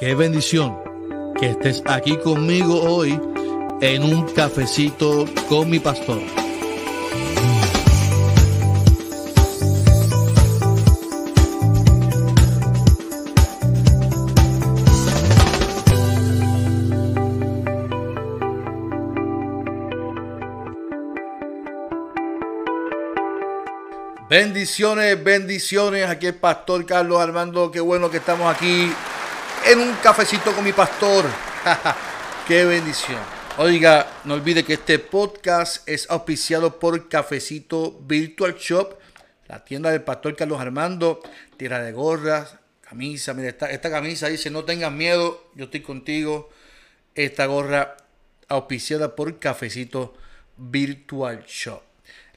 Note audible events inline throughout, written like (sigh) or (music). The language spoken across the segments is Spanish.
Qué bendición que estés aquí conmigo hoy en un cafecito con mi pastor. Bendiciones, bendiciones. Aquí el pastor Carlos Armando. Qué bueno que estamos aquí en un cafecito con mi pastor. (laughs) Qué bendición. Oiga, no olvide que este podcast es auspiciado por Cafecito Virtual Shop, la tienda del pastor Carlos Armando. Tira de gorras, camisa. Mira, esta, esta camisa dice: No tengas miedo, yo estoy contigo. Esta gorra auspiciada por Cafecito Virtual Shop.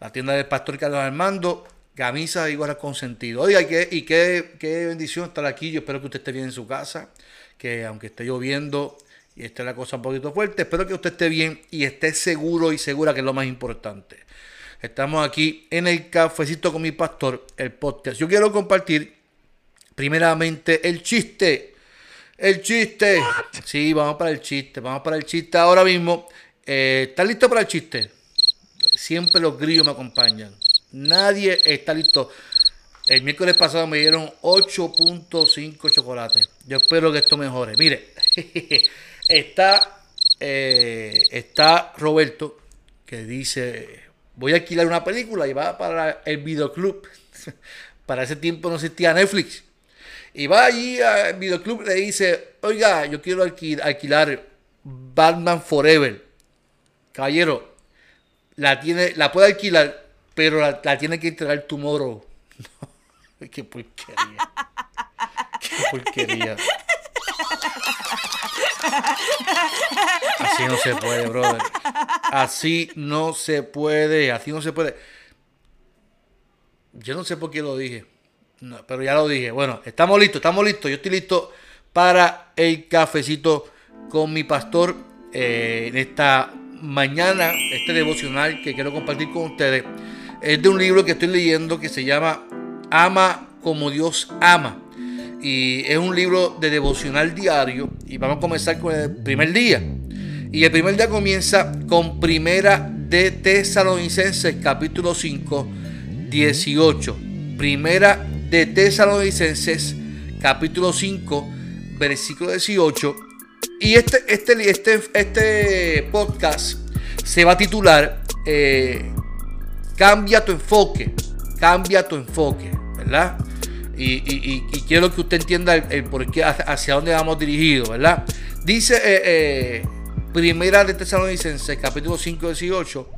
La tienda del pastor Carlos Armando camisa y gorra con sentido. Oiga, y, qué, y qué, qué, bendición estar aquí. Yo espero que usted esté bien en su casa, que aunque esté lloviendo y esté la cosa un poquito fuerte, espero que usted esté bien y esté seguro y segura, que es lo más importante. Estamos aquí en el cafecito con mi pastor, el podcast. Yo quiero compartir primeramente el chiste. El chiste. Sí, vamos para el chiste. Vamos para el chiste ahora mismo. Eh, ¿Estás listo para el chiste? Siempre los grillos me acompañan. Nadie está listo. El miércoles pasado me dieron 8.5 chocolates. Yo espero que esto mejore. Mire, (laughs) está, eh, está Roberto que dice, voy a alquilar una película y va para el videoclub. (laughs) para ese tiempo no existía Netflix. Y va allí al videoclub y le dice, oiga, yo quiero alquilar Batman Forever. Caballero, la, tiene, la puede alquilar pero la, tiene que entregar tu moro. (laughs) qué porquería. Qué porquería. Así no se puede, brother. Así no se puede. Así no se puede. Yo no sé por qué lo dije. pero ya lo dije. Bueno, estamos listos, estamos listos. Yo estoy listo para el cafecito con mi pastor eh, en esta mañana, este devocional que quiero compartir con ustedes es de un libro que estoy leyendo que se llama Ama como Dios ama. Y es un libro de devocional diario. Y vamos a comenzar con el primer día. Y el primer día comienza con Primera de Tesalonicenses, capítulo 5, 18. Primera de Tesalonicenses, capítulo 5, versículo 18. Y este, este, este, este podcast se va a titular eh, Cambia tu enfoque, cambia tu enfoque, ¿verdad? Y, quiero que usted entienda el, qué, hacia dónde vamos dirigidos, ¿verdad? Dice eh, eh, Primera de Tesalonicenses, capítulo 5, 18,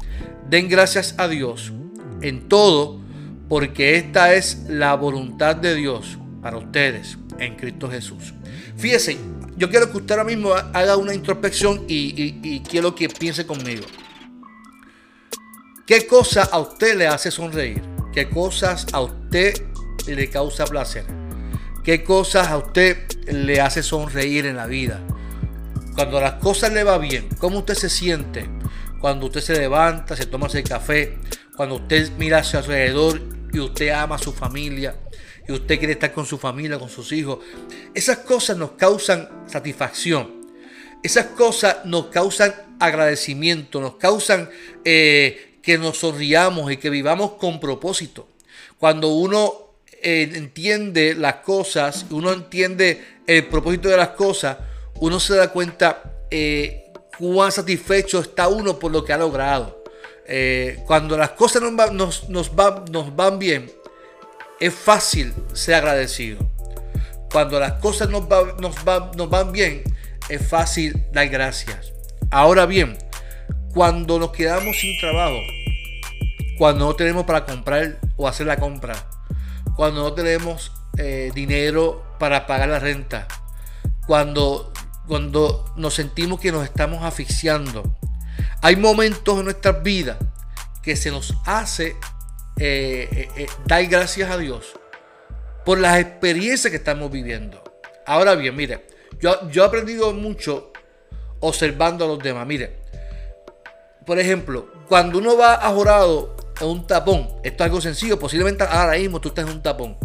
den gracias a Dios en todo, porque esta es la voluntad de Dios para ustedes en Cristo Jesús. Fíjese, yo quiero que usted ahora mismo haga una introspección y quiero que piense conmigo. ¿Qué cosa a usted le hace sonreír? ¿Qué cosas a usted le causa placer? ¿Qué cosas a usted le hace sonreír en la vida? Cuando las cosas le va bien, ¿cómo usted se siente? Cuando usted se levanta, se toma ese café, cuando usted mira hacia alrededor y usted ama a su familia y usted quiere estar con su familia, con sus hijos. Esas cosas nos causan satisfacción. Esas cosas nos causan agradecimiento, nos causan eh, que nos sonriamos y que vivamos con propósito. Cuando uno eh, entiende las cosas, uno entiende el propósito de las cosas, uno se da cuenta eh, cuán satisfecho está uno por lo que ha logrado. Eh, cuando las cosas nos, van bien, es fácil ser agradecido. Cuando las cosas nos van bien, es fácil dar gracias. Ahora bien, cuando nos quedamos sin trabajo, cuando no tenemos para comprar o hacer la compra, cuando no tenemos eh, dinero para pagar la renta, cuando, cuando nos sentimos que nos estamos asfixiando. Hay momentos en nuestras vidas que se nos hace eh, eh, dar gracias a Dios por las experiencias que estamos viviendo. Ahora bien, mire, yo, yo he aprendido mucho observando a los demás. Mire, por ejemplo, cuando uno va a jorado en un tapón, esto es algo sencillo, posiblemente ahora mismo tú estás en un tapón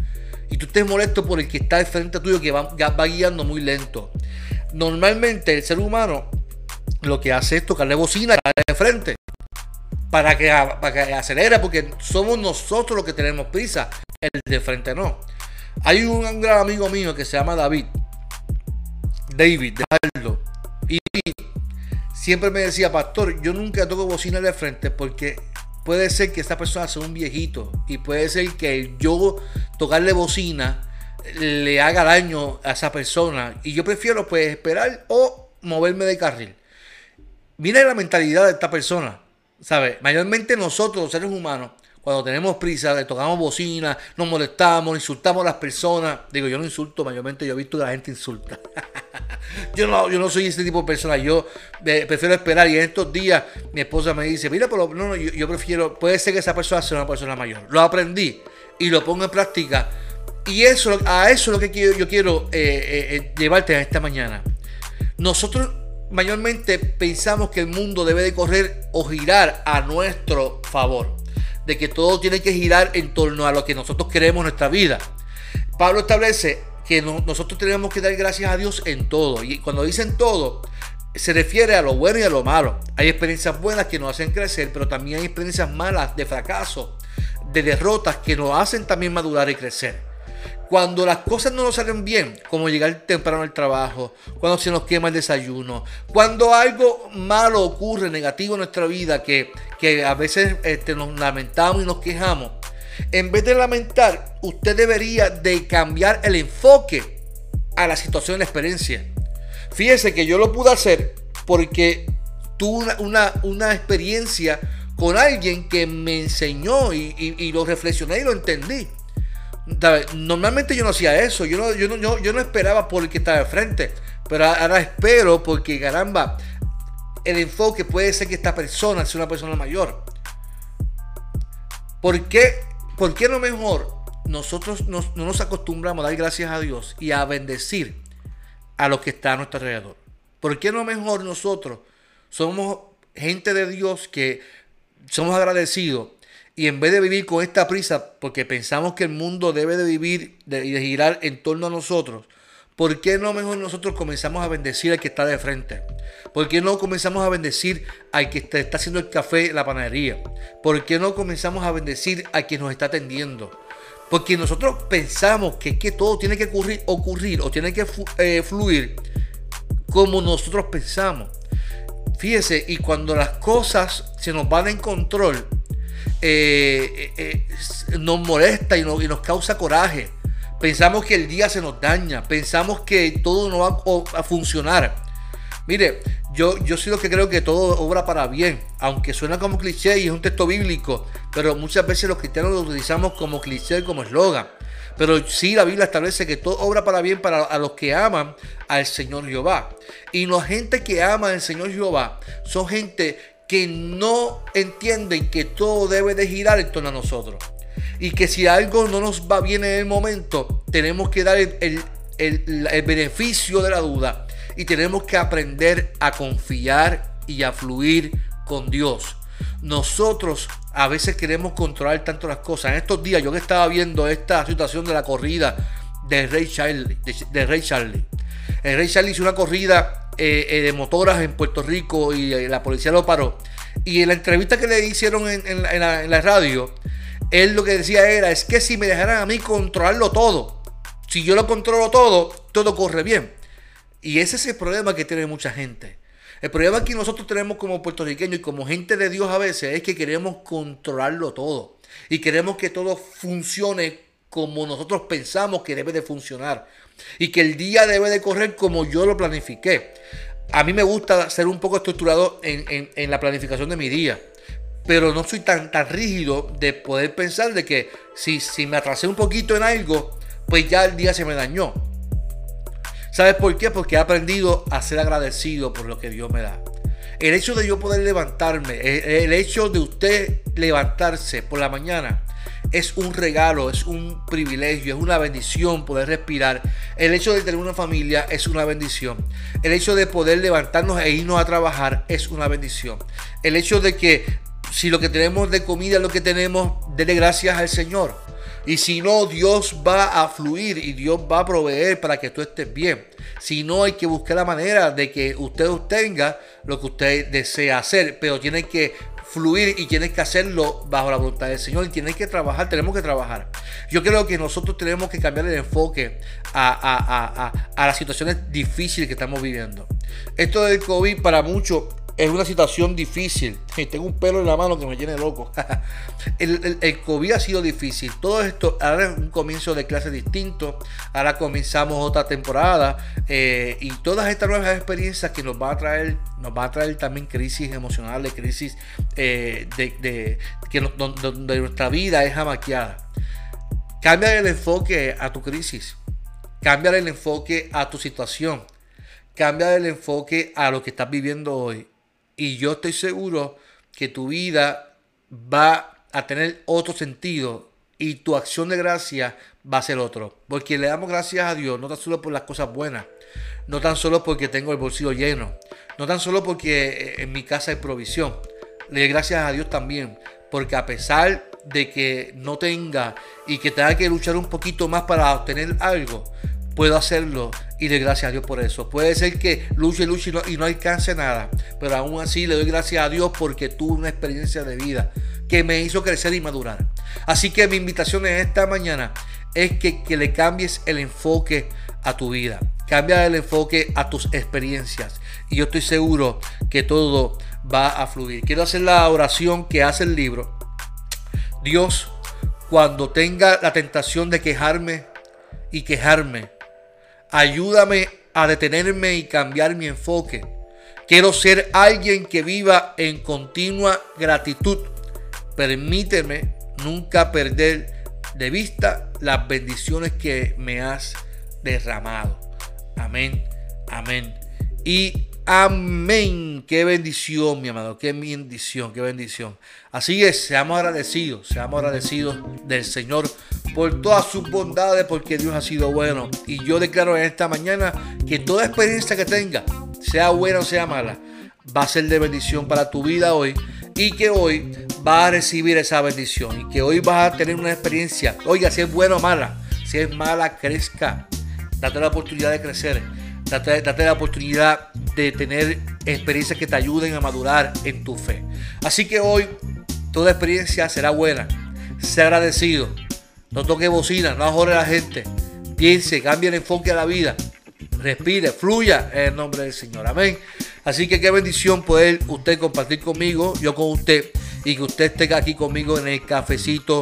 y tú estés molesto por el que está al frente tuyo que va, guiando muy lento. Normalmente el ser humano lo que hace es tocarle bocina de frente para que, para que acelere, porque somos nosotros los que tenemos prisa, el de frente no. Hay un gran amigo mío que se llama David, David, de Aldo, y siempre me decía, pastor, yo nunca toco bocina de frente porque puede ser que esta persona sea un viejito y puede ser que yo tocarle bocina le haga daño a esa persona y yo prefiero pues esperar o moverme de carril. Mira la mentalidad de esta persona, ¿sabes? Mayormente nosotros, los seres humanos, cuando tenemos prisa, le tocamos bocina, nos molestamos, insultamos a las personas. Digo, yo no insulto, mayormente yo he visto que la gente insulta. (laughs) yo, no, yo no soy ese tipo de persona, yo eh, prefiero esperar. Y en estos días mi esposa me dice, mira, pero no, no, yo, prefiero, puede ser que esa persona sea una persona mayor. Lo aprendí y lo pongo en práctica. Y eso, a eso es lo que yo quiero eh, eh, llevarte a esta mañana. Nosotros mayormente pensamos que el mundo debe de correr o girar a nuestro favor de que todo tiene que girar en torno a lo que nosotros queremos en nuestra vida. Pablo establece que nosotros tenemos que dar gracias a Dios en todo. Y cuando dicen todo, se refiere a lo bueno y a lo malo. Hay experiencias buenas que nos hacen crecer, pero también hay experiencias malas de fracaso, de derrotas que nos hacen también madurar y crecer. Cuando las cosas no nos salen bien, como llegar temprano al trabajo, cuando se nos quema el desayuno, cuando algo malo ocurre, negativo en nuestra vida, que, que a veces este, nos lamentamos y nos quejamos, en vez de lamentar, usted debería de cambiar el enfoque a la situación, la experiencia. Fíjese que yo lo pude hacer porque tuve una, una, experiencia con alguien que me enseñó y, y lo reflexioné y lo entendí. Normalmente yo no hacía eso, yo no, yo no, yo, no esperaba por el que estaba de frente, pero ahora espero porque caramba, el enfoque puede ser que esta persona sea una persona mayor. ¿Por qué, por qué no mejor nosotros no nos acostumbramos a dar gracias a Dios y a bendecir a los que están a nuestro alrededor? ¿Por qué no mejor nosotros somos gente de Dios que somos agradecidos y en vez de vivir con esta prisa, porque pensamos que el mundo debe de vivir y de, girar en torno a nosotros, ¿por qué no mejor nosotros comenzamos a bendecir al que está de frente? ¿Por qué no comenzamos a bendecir al que está, haciendo el café, la panadería? ¿Por qué no comenzamos a bendecir al que nos está atendiendo? Porque nosotros pensamos que, todo tiene que ocurrir, o tiene que eh, fluir como nosotros pensamos. Fíjese, y cuando las cosas se nos van en control, eh, eh, nos molesta y, y nos causa coraje. Pensamos que el día se nos daña, pensamos que todo no va a funcionar. Mire, yo, yo sí lo que creo que todo obra para bien, aunque suena como cliché y es un texto bíblico, pero muchas veces los cristianos lo utilizamos como cliché, como eslogan. Pero sí la Biblia establece que todo obra para bien para a los que aman al Señor Jehová. Y la gente que ama al Señor Jehová son gente que no entienden que todo debe de girar en torno a nosotros. Y que si algo no nos va bien en el momento, tenemos que dar el, beneficio de la duda. Y tenemos que aprender a confiar y a fluir con Dios. Nosotros a veces queremos controlar tanto las cosas. En estos días yo que estaba viendo esta situación de la corrida de Rey Charlie. De, Rey Charlie. El Rey Charlie hizo una corrida eh, eh, de motoras en Puerto Rico y eh, la policía lo paró. Y en la entrevista que le hicieron en, la, radio, él lo que decía era, es que si me dejaran a mí controlarlo todo, si yo lo controlo todo, todo corre bien. Y ese es el problema que tiene mucha gente. El problema que nosotros tenemos como puertorriqueños y como gente de Dios a veces es que queremos controlarlo todo. Y queremos que todo funcione como nosotros pensamos que debe de funcionar y que el día debe de correr como yo lo planifiqué. A mí me gusta ser un poco estructurado en, la planificación de mi día, pero no soy tan, tan rígido de poder pensar de que si, si me atrasé un poquito en algo, pues ya el día se me dañó. ¿Sabes por qué? Porque he aprendido a ser agradecido por lo que Dios me da. El hecho de yo poder levantarme, el hecho de usted levantarse por la mañana, es un regalo, es un privilegio, es una bendición poder respirar. El hecho de tener una familia es una bendición. El hecho de poder levantarnos e irnos a trabajar es una bendición. El hecho de que si lo que tenemos de comida es lo que tenemos, dele gracias al Señor. Y si no, Dios va a fluir y Dios va a proveer para que tú estés bien. Si no, hay que buscar la manera de que usted obtenga lo que usted desea hacer, pero tiene que fluir y tienes que hacerlo bajo la voluntad del Señor y tienes que trabajar, tenemos que trabajar. Yo creo que nosotros tenemos que cambiar el enfoque a, a las situaciones difíciles que estamos viviendo. Esto del COVID para muchos es una situación difícil. (laughs) Tengo un pelo en la mano que me tiene loco. (laughs) el, COVID ha sido difícil. Todo esto, ahora es un comienzo de clase distinto. Ahora comenzamos otra temporada. Eh, y todas estas nuevas experiencias que nos van a traer, nos va a traer también crisis emocionales, crisis eh, de, que donde nuestra vida es amaqueada. Cambia el enfoque a tu crisis. Cambia el enfoque a tu situación. Cambia el enfoque a lo que estás viviendo hoy y yo estoy seguro que tu vida va a tener otro sentido y tu acción de gracia va a ser otro. Porque le damos gracias a Dios, no tan solo por las cosas buenas, no tan solo porque tengo el bolsillo lleno, no tan solo porque eh, en mi casa hay provisión. Le doy gracias a Dios también, porque a pesar de que no tenga y que tenga que luchar un poquito más para obtener algo, puedo hacerlo y le gracias a Dios por eso. Puede ser que luche, luche y no, y no alcance nada, pero aún así le doy gracias a Dios porque tuve una experiencia de vida que me hizo crecer y madurar. Así que mi invitación en esta mañana es que, que le cambies el enfoque a tu vida. Cambia el enfoque a tus experiencias. Y yo estoy seguro que todo va a fluir. Quiero hacer la oración que hace el libro. Dios, cuando tenga la tentación de quejarme y quejarme, Ayúdame a detenerme y cambiar mi enfoque. Quiero ser alguien que viva en continua gratitud. Permíteme nunca perder de vista las bendiciones que me has derramado. Amén, amén. Y Amén. Qué bendición, mi amado. Qué bendición, qué bendición. Así es, seamos agradecidos, seamos agradecidos del Señor por todas sus bondades, porque Dios ha sido bueno. Y yo declaro en esta mañana que toda experiencia que tenga, sea buena o sea mala, va a ser de bendición para tu vida hoy. Y que hoy vas a recibir esa bendición. Y que hoy vas a tener una experiencia. Oiga, si es buena o mala. Si es mala, crezca. Date la oportunidad de crecer Date, la oportunidad de tener experiencias que te ayuden a madurar en tu fe. Así que hoy toda experiencia será buena. Sea agradecido. No toque bocina, no ajore a la gente. Piense, cambie el enfoque a la vida. Respire, fluya en el nombre del Señor. Amén. Así que qué bendición poder usted compartir conmigo, yo con usted, y que usted esté aquí conmigo en el cafecito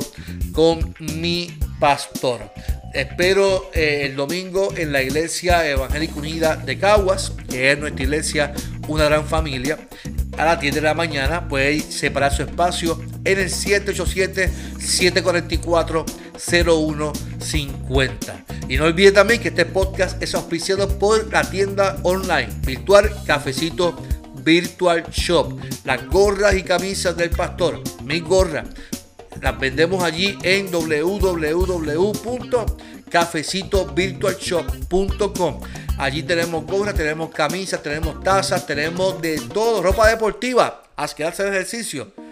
con mi pastor. Espero eh, el domingo en la Iglesia Evangélica Unida de Caguas, que es nuestra iglesia, una gran familia. A las 10 de la mañana puede separar su espacio en el 787-744-0150. Y no olvide también que este podcast es auspiciado por la tienda online virtual Cafecito Virtual Shop. Las gorras y camisas del pastor, mi gorra las vendemos allí en www.cafecitovirtualshop.com. Allí tenemos gorras, tenemos camisas, tenemos tazas, tenemos de todo, ropa deportiva. Haz que hacer ejercicio.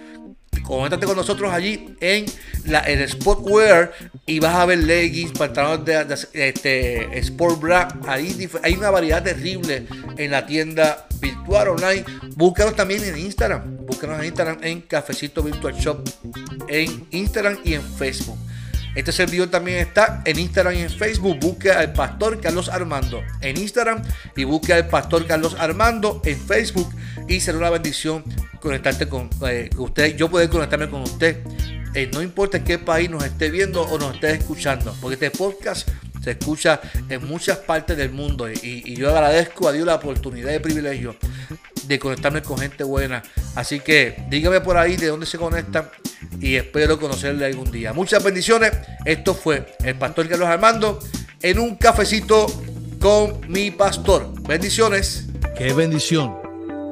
Coméntate con nosotros allí en la, el Sportwear y vas a ver leggings, pantalones de, este, Sport Bra. Ahí hay una variedad terrible en la tienda virtual online. Búscanos también en Instagram. Búscanos en Instagram en Cafecito Virtual Shop en Instagram y en Facebook. Este servidor también está en Instagram y en Facebook. Busque al Pastor Carlos Armando en Instagram y busque al Pastor Carlos Armando en Facebook. Y será una bendición conectarte con eh, usted. Yo poder conectarme con usted. Eh, no importa qué país nos esté viendo o nos esté escuchando. Porque este podcast se escucha en muchas partes del mundo. Y, yo agradezco a Dios la oportunidad y privilegio de conectarme con gente buena. Así que dígame por ahí de dónde se conectan y espero conocerle algún día. Muchas bendiciones. Esto fue el pastor Carlos Armando en un cafecito con mi pastor. Bendiciones. Qué bendición